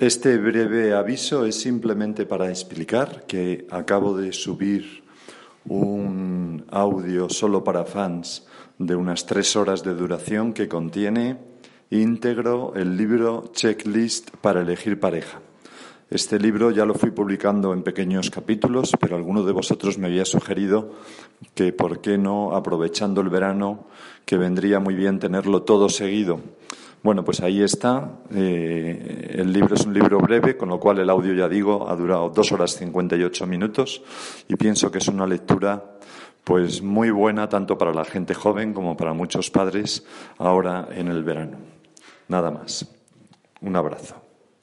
Este breve aviso es simplemente para explicar que acabo de subir un audio solo para fans de unas tres horas de duración que contiene íntegro el libro Checklist para elegir pareja. Este libro ya lo fui publicando en pequeños capítulos, pero alguno de vosotros me había sugerido que, ¿por qué no, aprovechando el verano, que vendría muy bien tenerlo todo seguido? Bueno, pues ahí está. Eh, el libro es un libro breve, con lo cual el audio, ya digo, ha durado dos horas cincuenta y ocho minutos y pienso que es una lectura pues muy buena tanto para la gente joven como para muchos padres ahora en el verano. Nada más. Un abrazo.